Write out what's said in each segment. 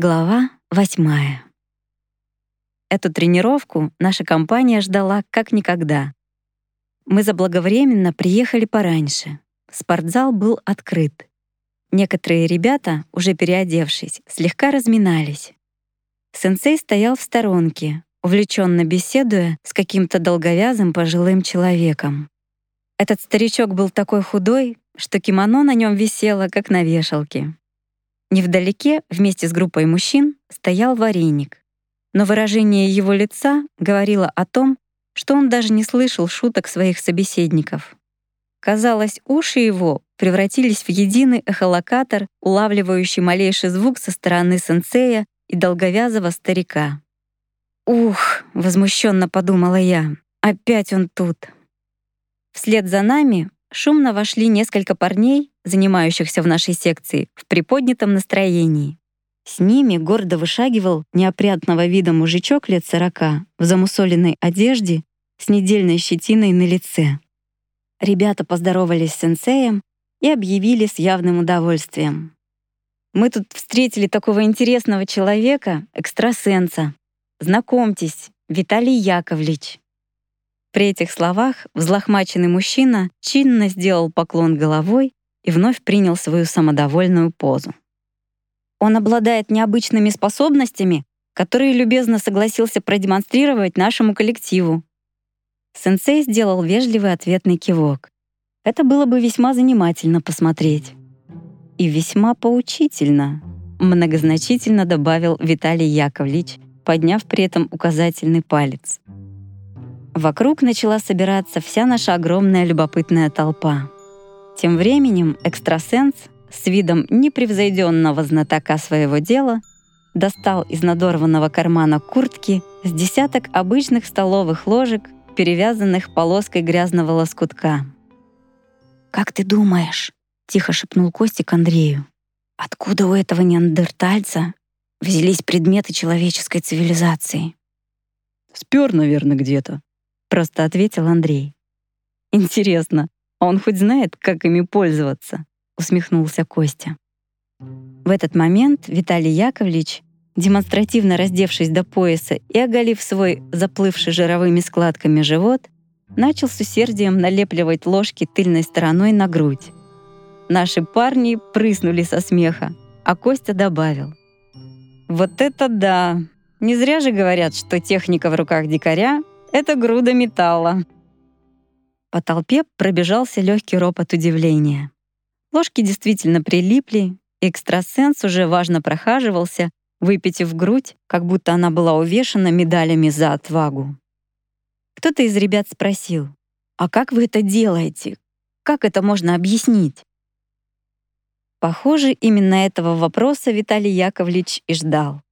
Глава восьмая. Эту тренировку наша компания ждала как никогда. Мы заблаговременно приехали пораньше. Спортзал был открыт. Некоторые ребята, уже переодевшись, слегка разминались. Сенсей стоял в сторонке, увлеченно беседуя с каким-то долговязым пожилым человеком. Этот старичок был такой худой, что кимоно на нем висело, как на вешалке. Невдалеке, вместе с группой мужчин, стоял вареник. Но выражение его лица говорило о том, что он даже не слышал шуток своих собеседников. Казалось, уши его превратились в единый эхолокатор, улавливающий малейший звук со стороны сенсея и долговязого старика. «Ух!» — возмущенно подумала я. «Опять он тут!» Вслед за нами шумно вошли несколько парней, занимающихся в нашей секции, в приподнятом настроении. С ними гордо вышагивал неопрятного вида мужичок лет сорока в замусоленной одежде с недельной щетиной на лице. Ребята поздоровались с сенсеем и объявили с явным удовольствием. «Мы тут встретили такого интересного человека, экстрасенса. Знакомьтесь, Виталий Яковлевич». При этих словах взлохмаченный мужчина чинно сделал поклон головой и вновь принял свою самодовольную позу. Он обладает необычными способностями, которые любезно согласился продемонстрировать нашему коллективу. Сенсей сделал вежливый ответный кивок. Это было бы весьма занимательно посмотреть. И весьма поучительно, многозначительно добавил Виталий Яковлевич, подняв при этом указательный палец. Вокруг начала собираться вся наша огромная любопытная толпа. Тем временем экстрасенс с видом непревзойденного знатока своего дела достал из надорванного кармана куртки с десяток обычных столовых ложек, перевязанных полоской грязного лоскутка. «Как ты думаешь?» — тихо шепнул Костик Андрею. «Откуда у этого неандертальца взялись предметы человеческой цивилизации?» «Спер, наверное, где-то», — просто ответил Андрей. «Интересно, а он хоть знает, как ими пользоваться?» — усмехнулся Костя. В этот момент Виталий Яковлевич, демонстративно раздевшись до пояса и оголив свой заплывший жировыми складками живот, начал с усердием налепливать ложки тыльной стороной на грудь. Наши парни прыснули со смеха, а Костя добавил. «Вот это да! Не зря же говорят, что техника в руках дикаря — это груда металла!» По толпе пробежался легкий ропот удивления. Ложки действительно прилипли, экстрасенс уже важно прохаживался, выпитив грудь, как будто она была увешана медалями за отвагу. Кто-то из ребят спросил, «А как вы это делаете? Как это можно объяснить?» Похоже, именно этого вопроса Виталий Яковлевич и ждал.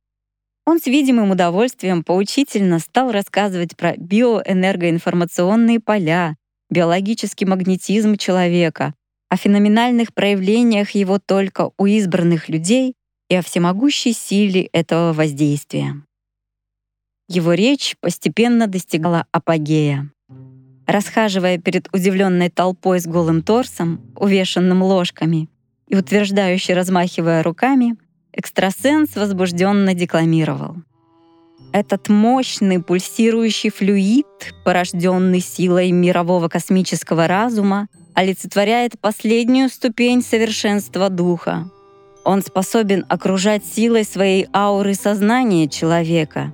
Он с видимым удовольствием поучительно стал рассказывать про биоэнергоинформационные поля, биологический магнетизм человека, о феноменальных проявлениях его только у избранных людей и о всемогущей силе этого воздействия. Его речь постепенно достигала апогея. Расхаживая перед удивленной толпой с голым торсом, увешанным ложками, и утверждающе размахивая руками, экстрасенс возбужденно декламировал — этот мощный пульсирующий флюид, порожденный силой мирового космического разума, олицетворяет последнюю ступень совершенства духа. Он способен окружать силой своей ауры сознания человека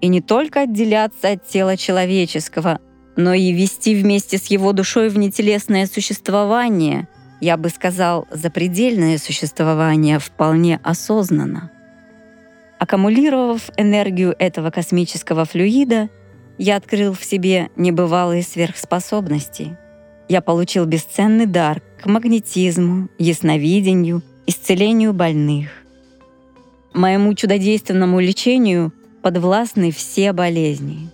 и не только отделяться от тела человеческого, но и вести вместе с его душой в нетелесное существование, я бы сказал, запредельное существование вполне осознанно. Аккумулировав энергию этого космического флюида, я открыл в себе небывалые сверхспособности. Я получил бесценный дар к магнетизму, ясновидению, исцелению больных. Моему чудодейственному лечению подвластны все болезни.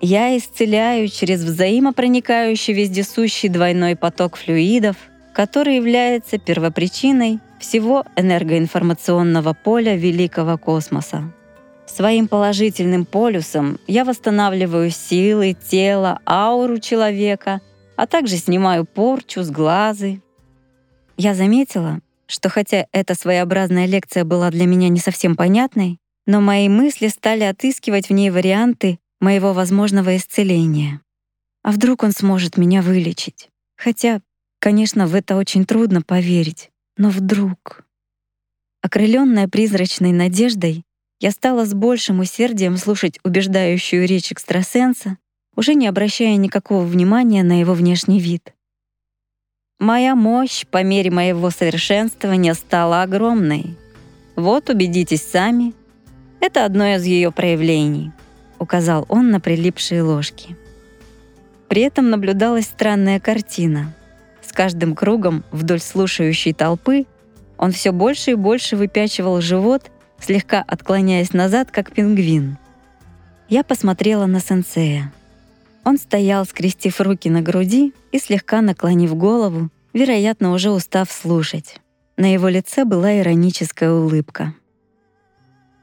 Я исцеляю через взаимопроникающий вездесущий двойной поток флюидов, который является первопричиной всего энергоинформационного поля великого космоса. Своим положительным полюсом я восстанавливаю силы, тело, ауру человека, а также снимаю порчу с глазы. Я заметила, что хотя эта своеобразная лекция была для меня не совсем понятной, но мои мысли стали отыскивать в ней варианты моего возможного исцеления. А вдруг он сможет меня вылечить? Хотя, конечно, в это очень трудно поверить, но вдруг... Окрыленная призрачной надеждой, я стала с большим усердием слушать убеждающую речь экстрасенса, уже не обращая никакого внимания на его внешний вид. Моя мощь по мере моего совершенствования стала огромной. Вот убедитесь сами, это одно из ее проявлений, указал он на прилипшие ложки. При этом наблюдалась странная картина. С каждым кругом вдоль слушающей толпы он все больше и больше выпячивал живот, слегка отклоняясь назад, как пингвин. Я посмотрела на сенсея. Он стоял, скрестив руки на груди и слегка наклонив голову, вероятно, уже устав слушать. На его лице была ироническая улыбка.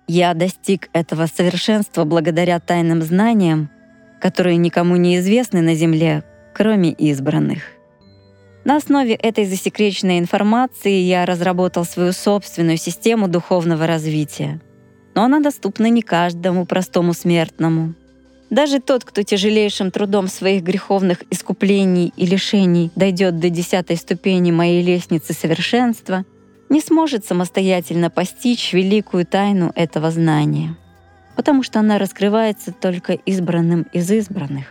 Я достиг этого совершенства благодаря тайным знаниям, которые никому не известны на Земле, кроме избранных. На основе этой засекреченной информации я разработал свою собственную систему духовного развития. Но она доступна не каждому простому смертному. Даже тот, кто тяжелейшим трудом своих греховных искуплений и лишений дойдет до десятой ступени моей лестницы совершенства — не сможет самостоятельно постичь великую тайну этого знания, потому что она раскрывается только избранным из избранных.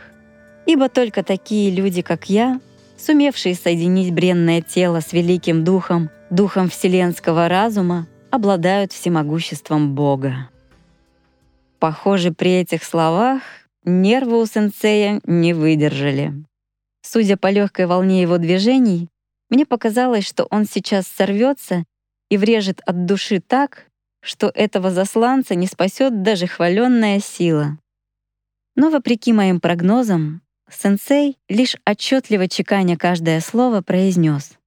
Ибо только такие люди, как я, сумевшие соединить бренное тело с великим духом, духом вселенского разума, обладают всемогуществом Бога. Похоже, при этих словах нервы у сенсея не выдержали. Судя по легкой волне его движений, мне показалось, что он сейчас сорвется и врежет от души так, что этого засланца не спасет даже хваленная сила. Но вопреки моим прогнозам, сенсей, лишь отчетливо чеканя каждое слово, произнес: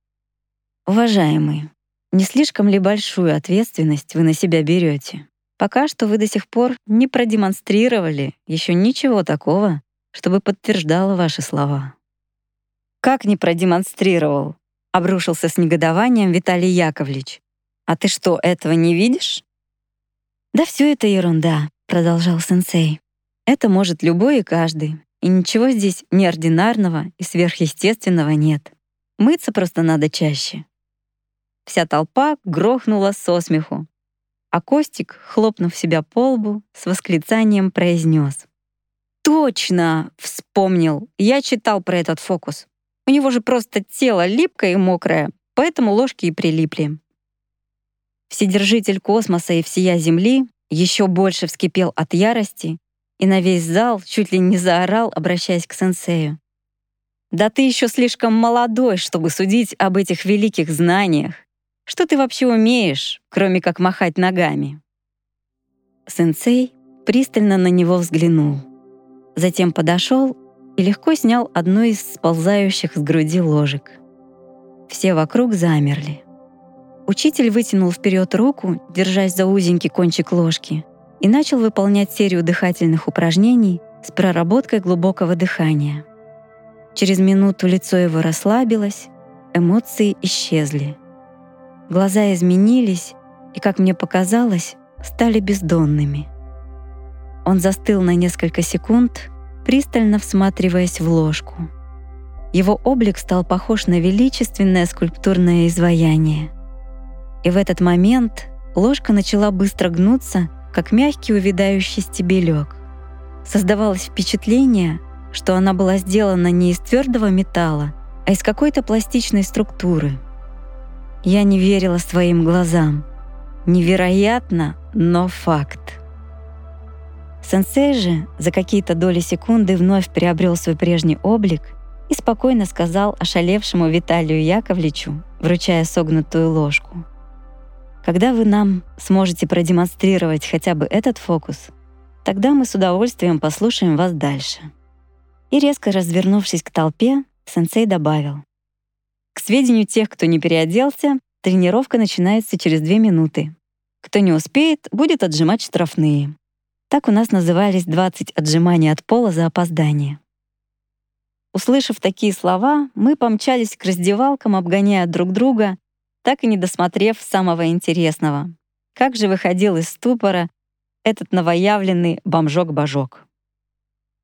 «Уважаемый, не слишком ли большую ответственность вы на себя берете? Пока что вы до сих пор не продемонстрировали еще ничего такого, чтобы подтверждало ваши слова». «Как не продемонстрировал?» Обрушился с негодованием Виталий Яковлевич. «А ты что, этого не видишь?» «Да все это ерунда», — продолжал сенсей. «Это может любой и каждый, и ничего здесь неординарного и сверхъестественного нет. Мыться просто надо чаще». Вся толпа грохнула со смеху, а Костик, хлопнув себя по лбу, с восклицанием произнес: «Точно!» — вспомнил. Я читал про этот фокус. У него же просто тело липкое и мокрое, поэтому ложки и прилипли. Вседержитель космоса и всея Земли еще больше вскипел от ярости и на весь зал чуть ли не заорал, обращаясь к сенсею. «Да ты еще слишком молодой, чтобы судить об этих великих знаниях. Что ты вообще умеешь, кроме как махать ногами?» Сенсей пристально на него взглянул. Затем подошел и легко снял одну из сползающих с груди ложек. Все вокруг замерли. Учитель вытянул вперед руку, держась за узенький кончик ложки, и начал выполнять серию дыхательных упражнений с проработкой глубокого дыхания. Через минуту лицо его расслабилось, эмоции исчезли. Глаза изменились и, как мне показалось, стали бездонными. Он застыл на несколько секунд, пристально всматриваясь в ложку. Его облик стал похож на величественное скульптурное изваяние. И в этот момент ложка начала быстро гнуться, как мягкий увядающий стебелек. Создавалось впечатление, что она была сделана не из твердого металла, а из какой-то пластичной структуры. Я не верила своим глазам. Невероятно, но факт. Сенсей же за какие-то доли секунды вновь приобрел свой прежний облик и спокойно сказал ошалевшему Виталию Яковлевичу, вручая согнутую ложку. «Когда вы нам сможете продемонстрировать хотя бы этот фокус, тогда мы с удовольствием послушаем вас дальше». И резко развернувшись к толпе, сенсей добавил. «К сведению тех, кто не переоделся, тренировка начинается через две минуты. Кто не успеет, будет отжимать штрафные. Так у нас назывались 20 отжиманий от пола за опоздание. Услышав такие слова, мы помчались к раздевалкам, обгоняя друг друга, так и не досмотрев самого интересного. Как же выходил из ступора этот новоявленный бомжок-божок.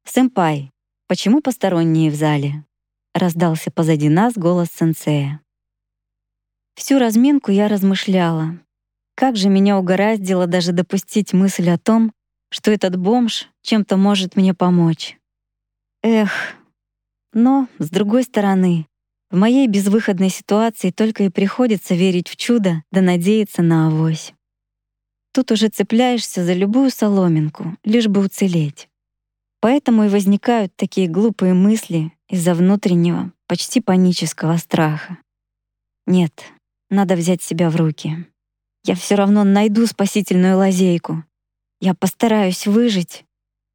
«Сэмпай, почему посторонние в зале?» — раздался позади нас голос сенсея. Всю разминку я размышляла. Как же меня угораздило даже допустить мысль о том, что этот бомж чем-то может мне помочь. Эх, но, с другой стороны, в моей безвыходной ситуации только и приходится верить в чудо да надеяться на авось. Тут уже цепляешься за любую соломинку, лишь бы уцелеть. Поэтому и возникают такие глупые мысли из-за внутреннего, почти панического страха. Нет, надо взять себя в руки. Я все равно найду спасительную лазейку. Я постараюсь выжить.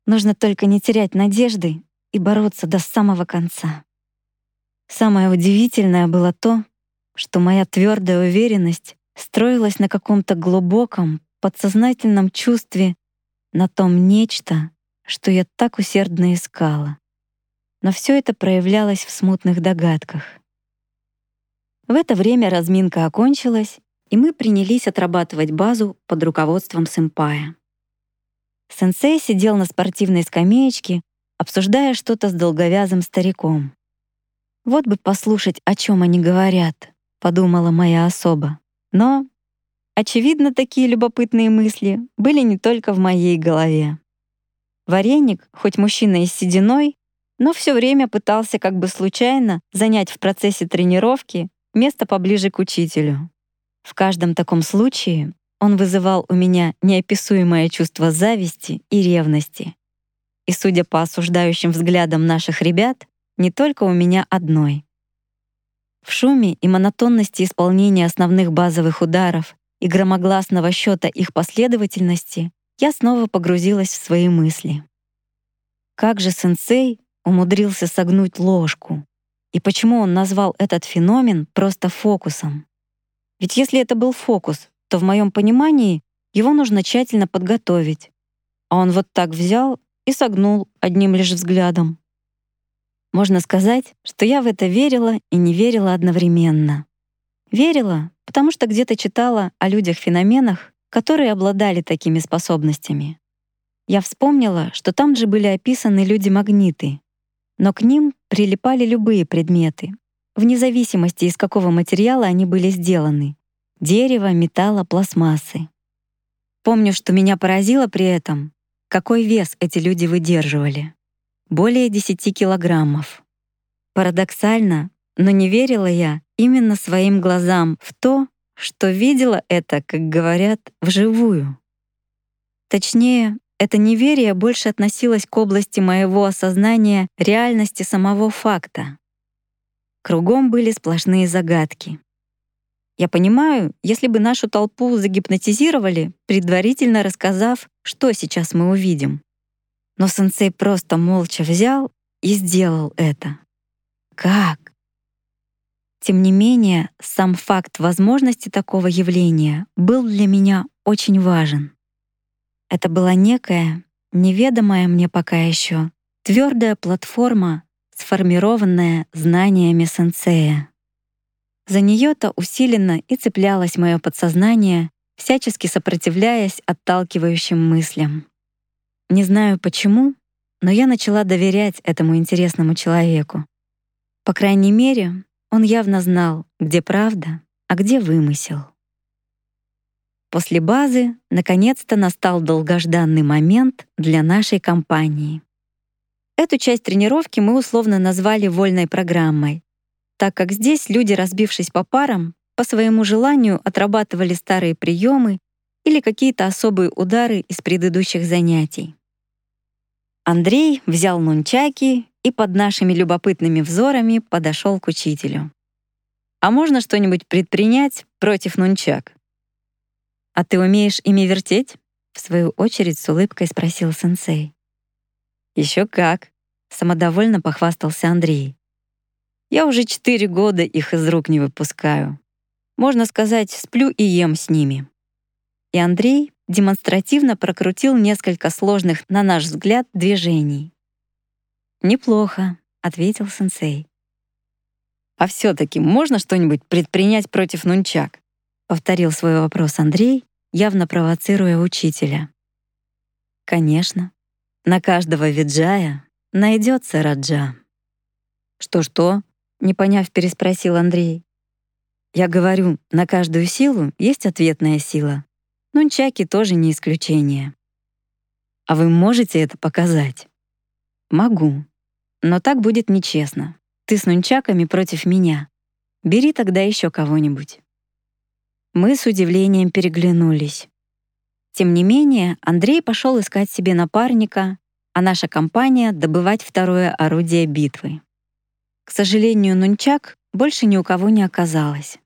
Нужно только не терять надежды и бороться до самого конца. Самое удивительное было то, что моя твердая уверенность строилась на каком-то глубоком, подсознательном чувстве на том нечто, что я так усердно искала. Но все это проявлялось в смутных догадках. В это время разминка окончилась, и мы принялись отрабатывать базу под руководством сэмпая. Сенсей сидел на спортивной скамеечке, обсуждая что-то с долговязым стариком. «Вот бы послушать, о чем они говорят», — подумала моя особа. Но Очевидно, такие любопытные мысли были не только в моей голове. Вареник, хоть мужчина и с сединой, но все время пытался как бы случайно занять в процессе тренировки место поближе к учителю. В каждом таком случае он вызывал у меня неописуемое чувство зависти и ревности. И, судя по осуждающим взглядам наших ребят, не только у меня одной. В шуме и монотонности исполнения основных базовых ударов и громогласного счета их последовательности, я снова погрузилась в свои мысли. Как же сенсей умудрился согнуть ложку? И почему он назвал этот феномен просто фокусом? Ведь если это был фокус, то в моем понимании его нужно тщательно подготовить. А он вот так взял и согнул одним лишь взглядом. Можно сказать, что я в это верила и не верила одновременно. Верила, потому что где-то читала о людях-феноменах, которые обладали такими способностями. Я вспомнила, что там же были описаны люди-магниты, но к ним прилипали любые предметы, вне зависимости, из какого материала они были сделаны — дерева, металла, пластмассы. Помню, что меня поразило при этом, какой вес эти люди выдерживали. Более 10 килограммов. Парадоксально, но не верила я именно своим глазам в то, что видела это, как говорят, вживую. Точнее, это неверие больше относилось к области моего осознания реальности самого факта. Кругом были сплошные загадки. Я понимаю, если бы нашу толпу загипнотизировали, предварительно рассказав, что сейчас мы увидим. Но сенсей просто молча взял и сделал это. Как? Тем не менее, сам факт возможности такого явления был для меня очень важен. Это была некая, неведомая мне пока еще, твердая платформа, сформированная знаниями сенсея. За нее-то усиленно и цеплялось мое подсознание, всячески сопротивляясь отталкивающим мыслям. Не знаю почему, но я начала доверять этому интересному человеку. По крайней мере, он явно знал, где правда, а где вымысел. После базы наконец-то настал долгожданный момент для нашей компании. Эту часть тренировки мы условно назвали вольной программой, так как здесь люди, разбившись по парам, по своему желанию отрабатывали старые приемы или какие-то особые удары из предыдущих занятий. Андрей взял нунчаки и под нашими любопытными взорами подошел к учителю. «А можно что-нибудь предпринять против нунчак?» «А ты умеешь ими вертеть?» — в свою очередь с улыбкой спросил сенсей. Еще как!» — самодовольно похвастался Андрей. «Я уже четыре года их из рук не выпускаю. Можно сказать, сплю и ем с ними». И Андрей демонстративно прокрутил несколько сложных, на наш взгляд, движений. «Неплохо», — ответил сенсей. А все-таки можно что-нибудь предпринять против нунчак? Повторил свой вопрос Андрей, явно провоцируя учителя. Конечно. На каждого виджая найдется раджа. Что-что? Не поняв, переспросил Андрей. Я говорю, на каждую силу есть ответная сила. Нунчаки тоже не исключение. А вы можете это показать? Могу. Но так будет нечестно. Ты с нунчаками против меня. Бери тогда еще кого-нибудь. Мы с удивлением переглянулись. Тем не менее, Андрей пошел искать себе напарника, а наша компания — добывать второе орудие битвы. К сожалению, нунчак больше ни у кого не оказалось.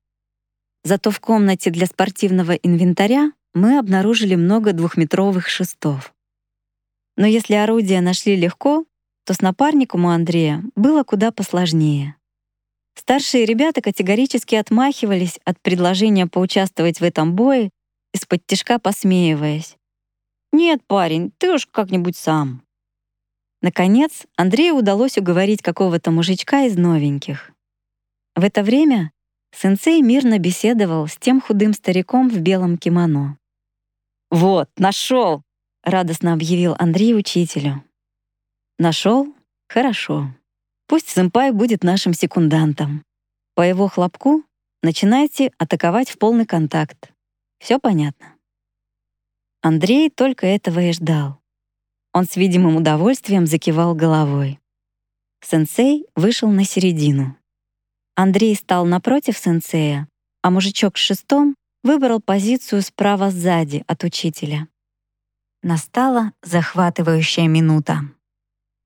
Зато в комнате для спортивного инвентаря мы обнаружили много двухметровых шестов. Но если орудия нашли легко, то с напарником у Андрея было куда посложнее. Старшие ребята категорически отмахивались от предложения поучаствовать в этом бое, из-под тишка посмеиваясь. «Нет, парень, ты уж как-нибудь сам». Наконец, Андрею удалось уговорить какого-то мужичка из новеньких. В это время сенсей мирно беседовал с тем худым стариком в белом кимоно. «Вот, нашел!» — радостно объявил Андрей учителю. Нашел? Хорошо. Пусть сэмпай будет нашим секундантом. По его хлопку начинайте атаковать в полный контакт. Все понятно. Андрей только этого и ждал. Он с видимым удовольствием закивал головой. Сенсей вышел на середину. Андрей стал напротив сенсея, а мужичок с шестом выбрал позицию справа сзади от учителя. Настала захватывающая минута.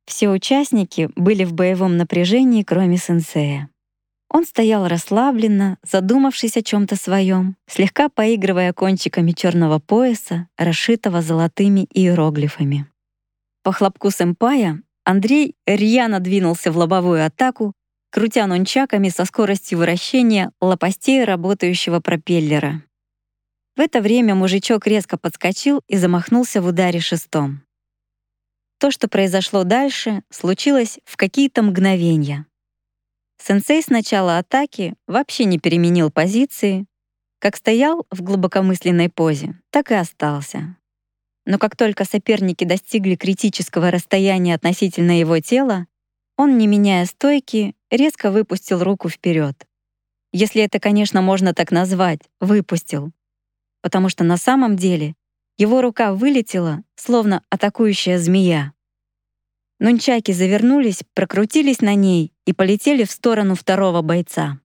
Все участники были в боевом напряжении, кроме сенсея. Он стоял расслабленно, задумавшись о чем то своем, слегка поигрывая кончиками черного пояса, расшитого золотыми иероглифами. По хлопку сэмпая Андрей рьяно двинулся в лобовую атаку, крутя нончаками со скоростью вращения лопастей работающего пропеллера. В это время мужичок резко подскочил и замахнулся в ударе шестом. То, что произошло дальше, случилось в какие-то мгновения. Сенсей с начала атаки вообще не переменил позиции, как стоял в глубокомысленной позе, так и остался. Но как только соперники достигли критического расстояния относительно его тела, он, не меняя стойки, резко выпустил руку вперед. Если это, конечно, можно так назвать, выпустил. Потому что на самом деле его рука вылетела, словно атакующая змея. Нунчаки завернулись, прокрутились на ней и полетели в сторону второго бойца.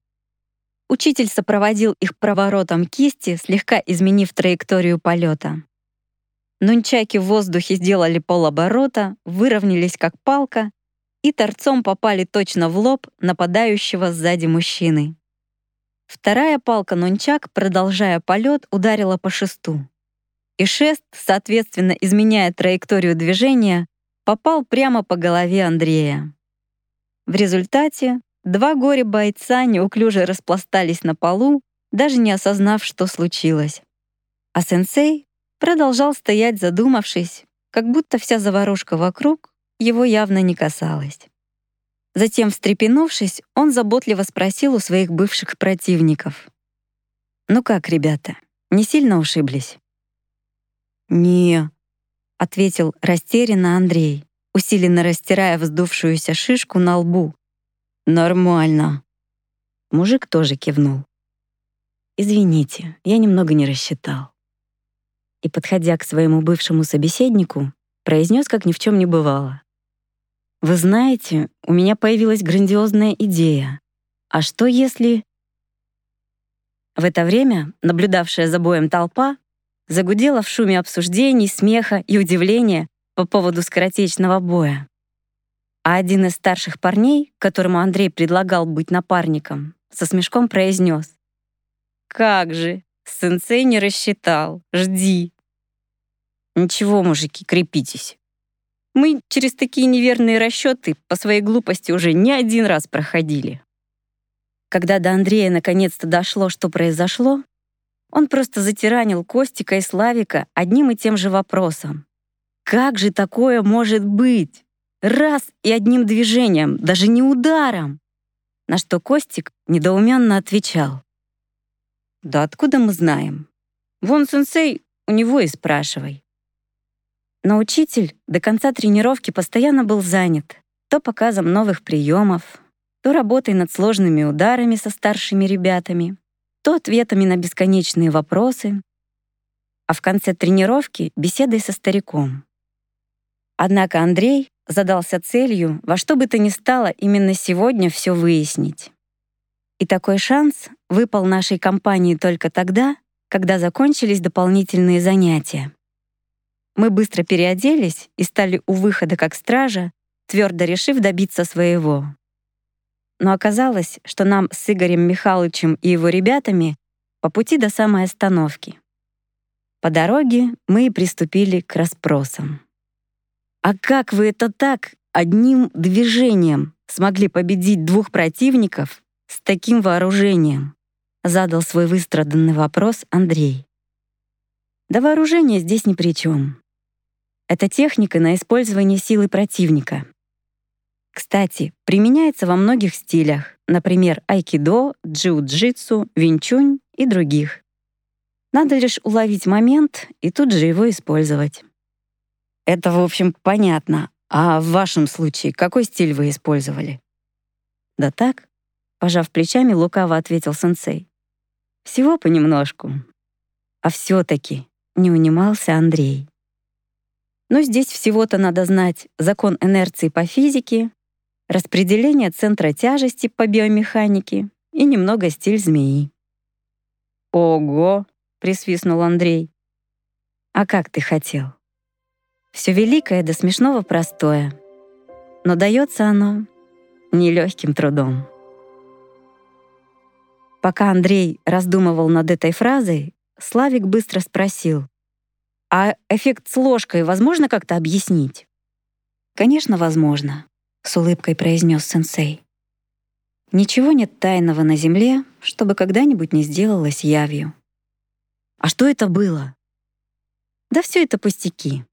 Учитель сопроводил их проворотом кисти, слегка изменив траекторию полета. Нунчаки в воздухе сделали полоборота, выровнялись как палка и торцом попали точно в лоб нападающего сзади мужчины. Вторая палка нунчак, продолжая полет, ударила по шесту и шест, соответственно, изменяя траекторию движения, попал прямо по голове Андрея. В результате два горе-бойца неуклюже распластались на полу, даже не осознав, что случилось. А сенсей продолжал стоять задумавшись, как будто вся заварушка вокруг его явно не касалась. Затем, встрепенувшись, он заботливо спросил у своих бывших противников. «Ну как, ребята, не сильно ушиблись?» «Не», — ответил растерянно Андрей, усиленно растирая вздувшуюся шишку на лбу. «Нормально». Мужик тоже кивнул. «Извините, я немного не рассчитал». И, подходя к своему бывшему собеседнику, произнес, как ни в чем не бывало. «Вы знаете, у меня появилась грандиозная идея. А что если...» В это время наблюдавшая за боем толпа загудела в шуме обсуждений, смеха и удивления по поводу скоротечного боя. А один из старших парней, которому Андрей предлагал быть напарником, со смешком произнес: «Как же, сенсей не рассчитал, жди». «Ничего, мужики, крепитесь. Мы через такие неверные расчеты по своей глупости уже не один раз проходили». Когда до Андрея наконец-то дошло, что произошло, он просто затиранил Костика и Славика одним и тем же вопросом. Как же такое может быть? Раз и одним движением, даже не ударом. на что Костик недоуменно отвечал. «Да откуда мы знаем? Вон сенсей, у него и спрашивай». Но учитель до конца тренировки постоянно был занят то показом новых приемов, то работой над сложными ударами со старшими ребятами, то ответами на бесконечные вопросы, а в конце тренировки — беседой со стариком. Однако Андрей задался целью во что бы то ни стало именно сегодня все выяснить. И такой шанс выпал нашей компании только тогда, когда закончились дополнительные занятия. Мы быстро переоделись и стали у выхода как стража, твердо решив добиться своего. Но оказалось, что нам с Игорем Михайловичем и его ребятами по пути до самой остановки. По дороге мы и приступили к расспросам. «А как вы это так, одним движением, смогли победить двух противников с таким вооружением?» Задал свой выстраданный вопрос Андрей. Да вооружение здесь ни при чем. Это техника на использование силы противника. Кстати, применяется во многих стилях, например, айкидо, джиу-джитсу, винчунь и других. Надо лишь уловить момент и тут же его использовать. Это, в общем, понятно. А в вашем случае какой стиль вы использовали? Да так, пожав плечами, лукаво ответил сенсей. Всего понемножку. А все таки не унимался Андрей. Но здесь всего-то надо знать закон инерции по физике, распределение центра тяжести по биомеханике и немного стиль змеи. «Ого!» — присвистнул Андрей. «А как ты хотел?» Все великое до смешного простое, но дается оно нелегким трудом. Пока Андрей раздумывал над этой фразой, Славик быстро спросил, «А эффект с ложкой возможно как-то объяснить?» «Конечно, возможно», — с улыбкой произнес сенсей. «Ничего нет тайного на Земле, чтобы когда-нибудь не сделалось явью». «А что это было?» «Да все это пустяки.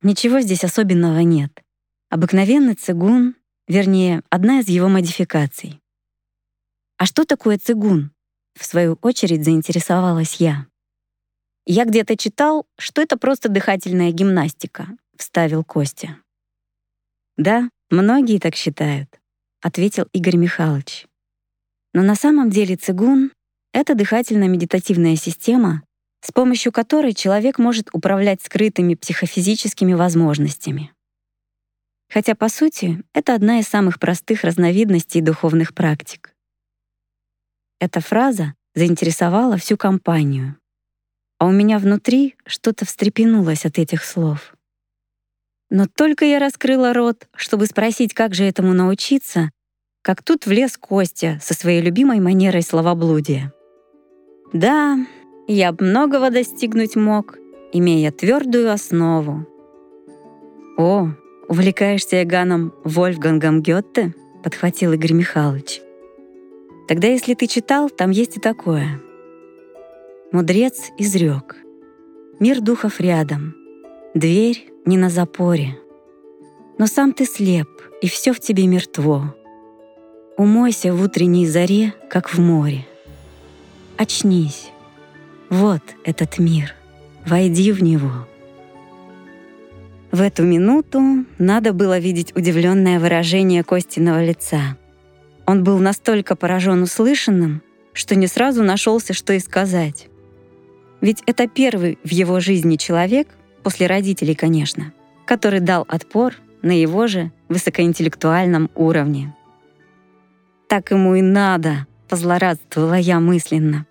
Ничего здесь особенного нет. Обыкновенный цигун, вернее, одна из его модификаций. А что такое цигун? В свою очередь заинтересовалась я. Я где-то читал, что это просто дыхательная гимнастика, вставил Костя. Да, многие так считают, ответил Игорь Михайлович. Но на самом деле цигун — это дыхательно-медитативная система, с помощью которой человек может управлять скрытыми психофизическими возможностями. Хотя, по сути, это одна из самых простых разновидностей духовных практик. Эта фраза заинтересовала всю компанию. А у меня внутри что-то встрепенулось от этих слов. Но только я раскрыла рот, чтобы спросить, как же этому научиться, как тут влез Костя со своей любимой манерой словоблудия. Да, я многого достигнуть мог, имея твердую основу. «О, увлекаешься Эганом Вольфгангом Гетте?» — подхватил Игорь Михайлович. «Тогда, если ты читал, там есть и такое. Мудрец изрек. Мир духов рядом, дверь не на запоре. Но сам ты слеп, и все в тебе мертво. Умойся в утренней заре, как в море. Очнись, вот этот мир. Войди в него. В эту минуту надо было видеть удивленное выражение Костиного лица. Он был настолько поражен услышанным, что не сразу нашелся, что и сказать. Ведь это первый в его жизни человек, после родителей, конечно, который дал отпор на его же высокоинтеллектуальном уровне. «Так ему и надо», — позлорадствовала я мысленно.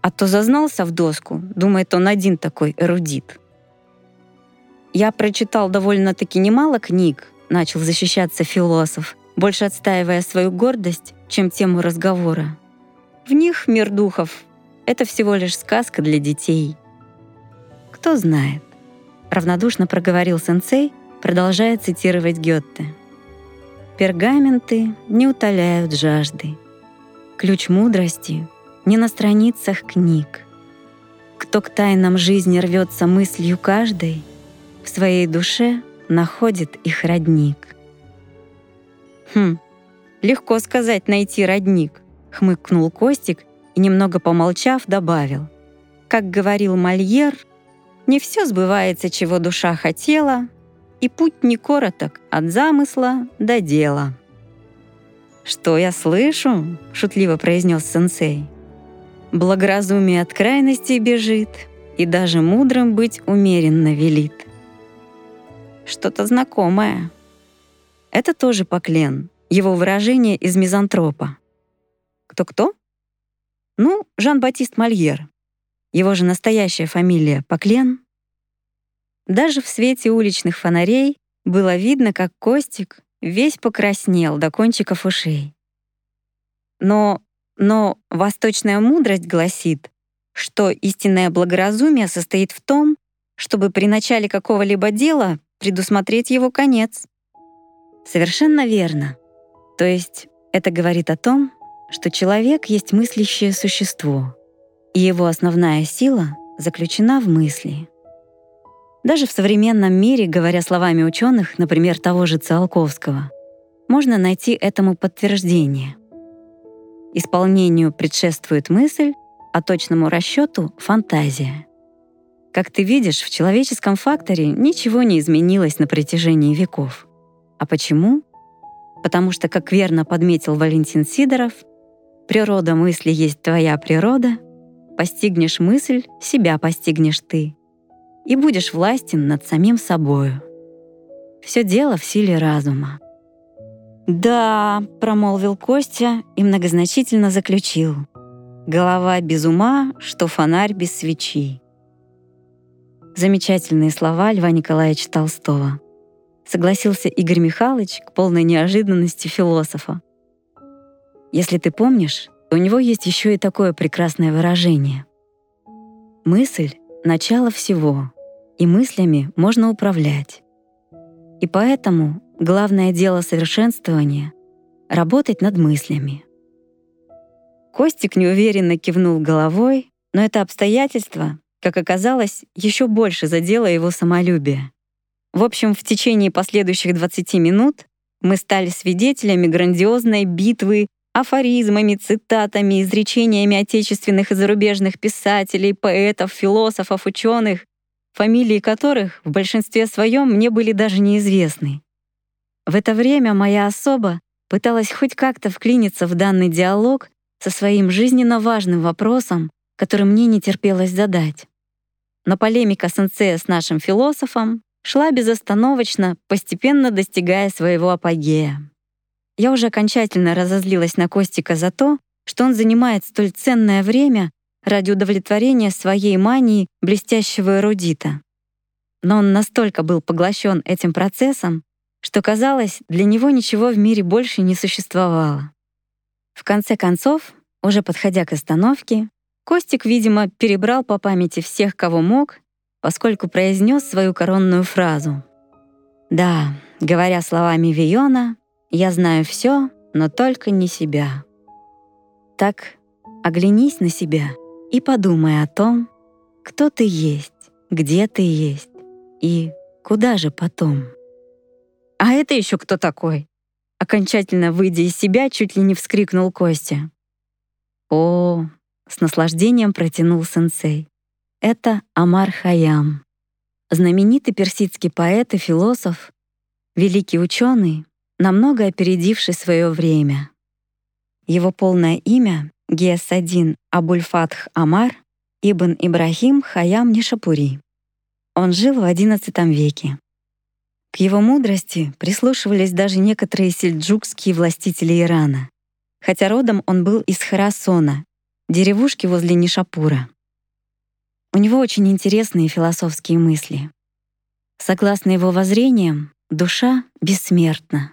А то зазнался в доску, думает, он один такой эрудит. Я прочитал довольно-таки немало книг, начал защищаться философ, больше отстаивая свою гордость, чем тему разговора. В них мир духов — это всего лишь сказка для детей. Кто знает, равнодушно проговорил сенсей, продолжая цитировать Гетте. Пергаменты не утоляют жажды. Ключ мудрости не на страницах книг. Кто к тайнам жизни рвется мыслью каждой, в своей душе находит их родник. Хм, легко сказать «найти родник», — хмыкнул Костик и, немного помолчав, добавил. Как говорил Мольер, не все сбывается, чего душа хотела, и путь не короток от замысла до дела. «Что я слышу?» — шутливо произнес сенсей. «Благоразумие от крайности бежит, и даже мудрым быть умеренно велит». Что-то знакомое. Это тоже Поклен, его выражение из мизантропа. Кто-кто? Ну, Жан-Батист Мольер. Его же настоящая фамилия Поклен. Даже в свете уличных фонарей было видно, как Костик весь покраснел до кончиков ушей. Но, но восточная мудрость гласит, что истинное благоразумие состоит в том, чтобы при начале какого-либо дела предусмотреть его конец. Совершенно верно. То есть это говорит о том, что человек есть мыслящее существо, и его основная сила заключена в мысли. Даже в современном мире, говоря словами ученых, например, того же Циолковского, можно найти этому подтверждение. Исполнению предшествует мысль, а точному расчету — фантазия. Как ты видишь, в человеческом факторе ничего не изменилось на протяжении веков. А почему? Потому что, как верно подметил Валентин Сидоров, природа мысли есть твоя природа, постигнешь мысль, себя постигнешь ты и будешь властен над самим собою. Все дело в силе разума. «Да», — промолвил Костя и многозначительно заключил. «Голова без ума, что фонарь без свечи». Замечательные слова Льва Николаевича Толстого. Согласился Игорь Михайлович к полной неожиданности философа. Если ты помнишь, у него есть еще и такое прекрасное выражение. Мысль — начало всего, и мыслями можно управлять. И поэтому главное дело совершенствования — работать над мыслями. Костик неуверенно кивнул головой, но это обстоятельство, как оказалось, еще больше задело его самолюбие. В общем, в течение последующих 20 минут мы стали свидетелями грандиозной битвы афоризмами, цитатами, изречениями отечественных и зарубежных писателей, поэтов, философов, ученых, фамилии которых в большинстве своем мне были даже неизвестны. В это время моя особа пыталась хоть как-то вклиниться в данный диалог со своим жизненно важным вопросом, который мне не терпелось задать. Но полемика сенсея с нашим философом шла безостановочно, постепенно достигая своего апогея. Я уже окончательно разозлилась на Костика за то, что он занимает столь ценное время ради удовлетворения своей мании блестящего эрудита. Но он настолько был поглощен этим процессом, что казалось, для него ничего в мире больше не существовало. В конце концов, уже подходя к остановке, Костик, видимо, перебрал по памяти всех, кого мог, поскольку произнес свою коронную фразу. «Да, говоря словами Виона, я знаю все, но только не себя». Так оглянись на себя — и подумай о том, кто ты есть, где ты есть и куда же потом. «А это еще кто такой?» Окончательно выйдя из себя, чуть ли не вскрикнул Костя. «О!» — с наслаждением протянул сенсей. «Это Амар Хаям, знаменитый персидский поэт и философ, великий ученый, намного опередивший свое время. Его полное имя Гиасадин Абульфатх Амар ибн Ибрахим Хаям Нишапури. Он жил в XI веке. К его мудрости прислушивались даже некоторые сельджукские властители Ирана, хотя родом он был из Харасона, деревушки возле Нишапура. У него очень интересные философские мысли. Согласно его воззрениям, душа бессмертна.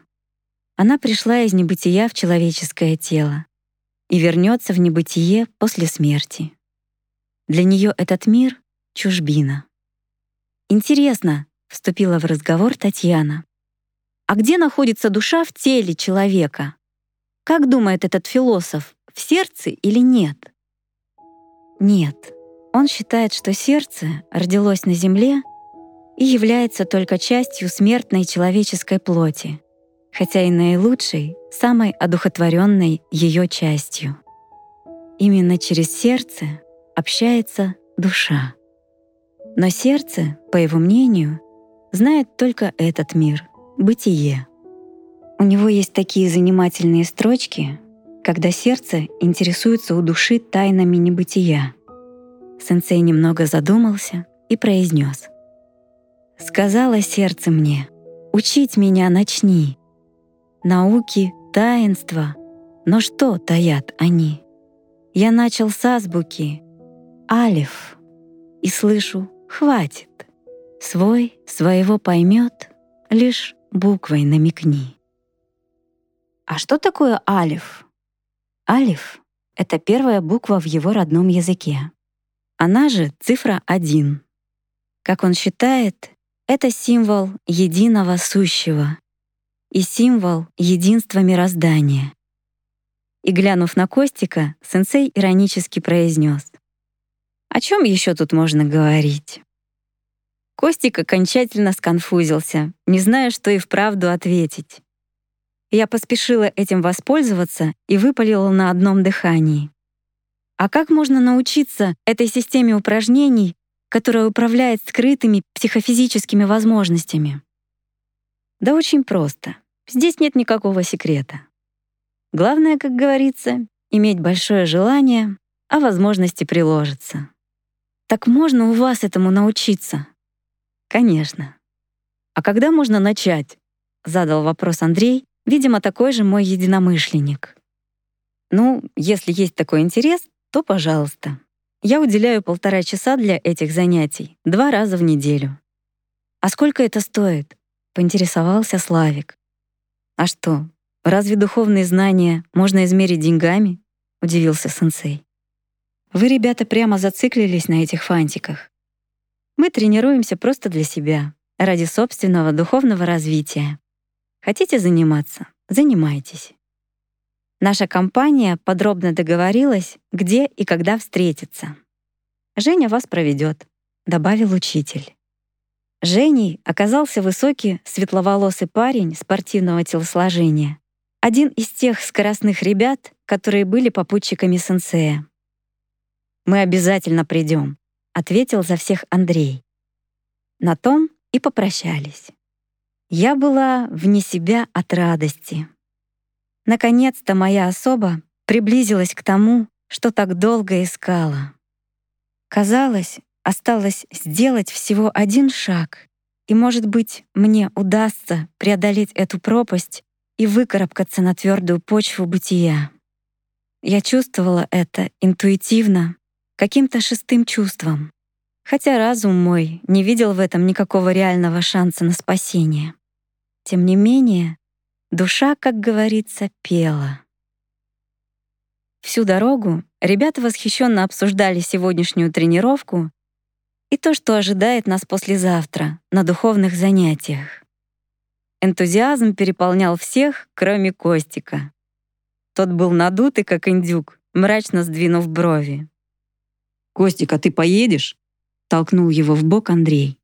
Она пришла из небытия в человеческое тело и вернется в небытие после смерти. Для нее этот мир — чужбина. «Интересно», — вступила в разговор Татьяна, «а где находится душа в теле человека? Как думает этот философ, в сердце или нет?» Нет, он считает, что сердце родилось на земле и является только частью смертной человеческой плоти, хотя и наилучшей самой одухотворенной ее частью. Именно через сердце общается душа. Но сердце, по его мнению, знает только этот мир — бытие. У него есть такие занимательные строчки, когда сердце интересуется у души тайнами небытия. Сенсей немного задумался и произнес. «Сказала сердце мне, учить меня начни. Науки, таинства, но что таят они? Я начал с азбуки, алиф, и слышу «хватит». Свой своего поймет, лишь буквой намекни. А что такое алиф? Алиф — это первая буква в его родном языке. Она же цифра 1. Как он считает, это символ единого сущего и символ единства мироздания. И глянув на Костика, сенсей иронически произнес: «О чем еще тут можно говорить?» Костик окончательно сконфузился, не зная, что и вправду ответить. Я поспешила этим воспользоваться и выпалила на одном дыхании. А как можно научиться этой системе упражнений, которая управляет скрытыми психофизическими возможностями? Да очень просто. Здесь нет никакого секрета. Главное, как говорится, иметь большое желание, а возможности приложатся. Так можно у вас этому научиться? Конечно. А когда можно начать? Задал вопрос Андрей, Видимо, такой же мой единомышленник. Ну, если есть такой интерес, то пожалуйста. Я уделяю полтора часа для этих занятий, два раза в неделю. А сколько это стоит? Поинтересовался Славик. А что, разве духовные знания можно измерить деньгами? Удивился сенсей. Вы, ребята, прямо зациклились на этих фантиках. Мы тренируемся просто для себя, ради собственного духовного развития. Хотите заниматься? Занимайтесь. Наша компания подробно договорилась, где и когда встретиться. Женя вас проведет, добавил учитель. Женей оказался высокий, светловолосый парень спортивного телосложения, один из тех скоростных ребят, которые были попутчиками сенсея. «Мы обязательно придем», — ответил за всех Андрей. На том и попрощались. Я была вне себя от радости. Наконец-то моя особа приблизилась к тому, что так долго искала. Казалось, осталось сделать всего один шаг, и, может быть, мне удастся преодолеть эту пропасть и выкарабкаться на твердую почву бытия. Я чувствовала это интуитивно, каким-то шестым чувством, хотя разум мой не видел в этом никакого реального шанса на спасение. Тем не менее, душа, как говорится, пела. Всю дорогу ребята восхищенно обсуждали сегодняшнюю тренировку и то, что ожидает нас послезавтра на духовных занятиях. Энтузиазм переполнял всех, кроме Костика. Тот был надутый, как индюк, мрачно сдвинув брови. «Костик, а ты поедешь?» — толкнул его в бок Андрей.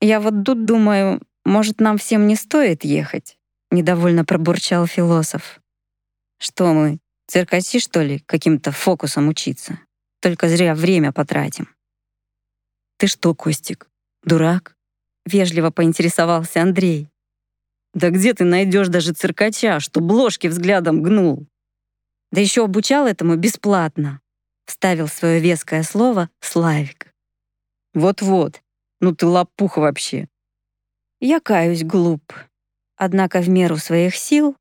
«Я вот тут думаю, может, нам всем не стоит ехать?» — недовольно пробурчал философ. «Что мы, циркачи, что ли, каким-то фокусом учиться? Только зря время потратим». «Ты что, Костик, дурак?» — вежливо поинтересовался Андрей. «Да где ты найдешь даже циркача, что ложки взглядом гнул?» «Да еще обучал этому бесплатно», — вставил свое веское слово Славик. «Вот-вот, ну ты лопуха вообще. Я каюсь глуп, однако в меру своих сил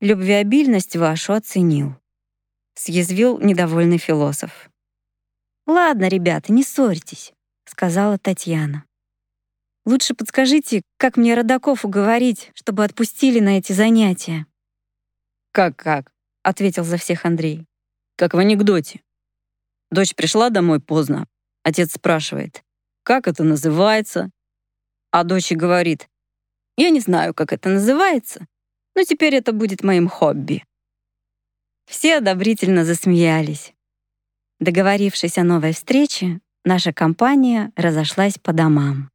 любвеобильность вашу оценил. Съязвил недовольный философ. «Ладно, ребята, не ссорьтесь», — сказала Татьяна. «Лучше подскажите, как мне родаков уговорить, чтобы отпустили на эти занятия?» «Как-как?» — ответил за всех Андрей. «Как в анекдоте. Дочь пришла домой поздно. Отец спрашивает, как это называется? А дочь говорит, «Я не знаю, как это называется, но теперь это будет моим хобби». Все одобрительно засмеялись. Договорившись о новой встрече, наша компания разошлась по домам.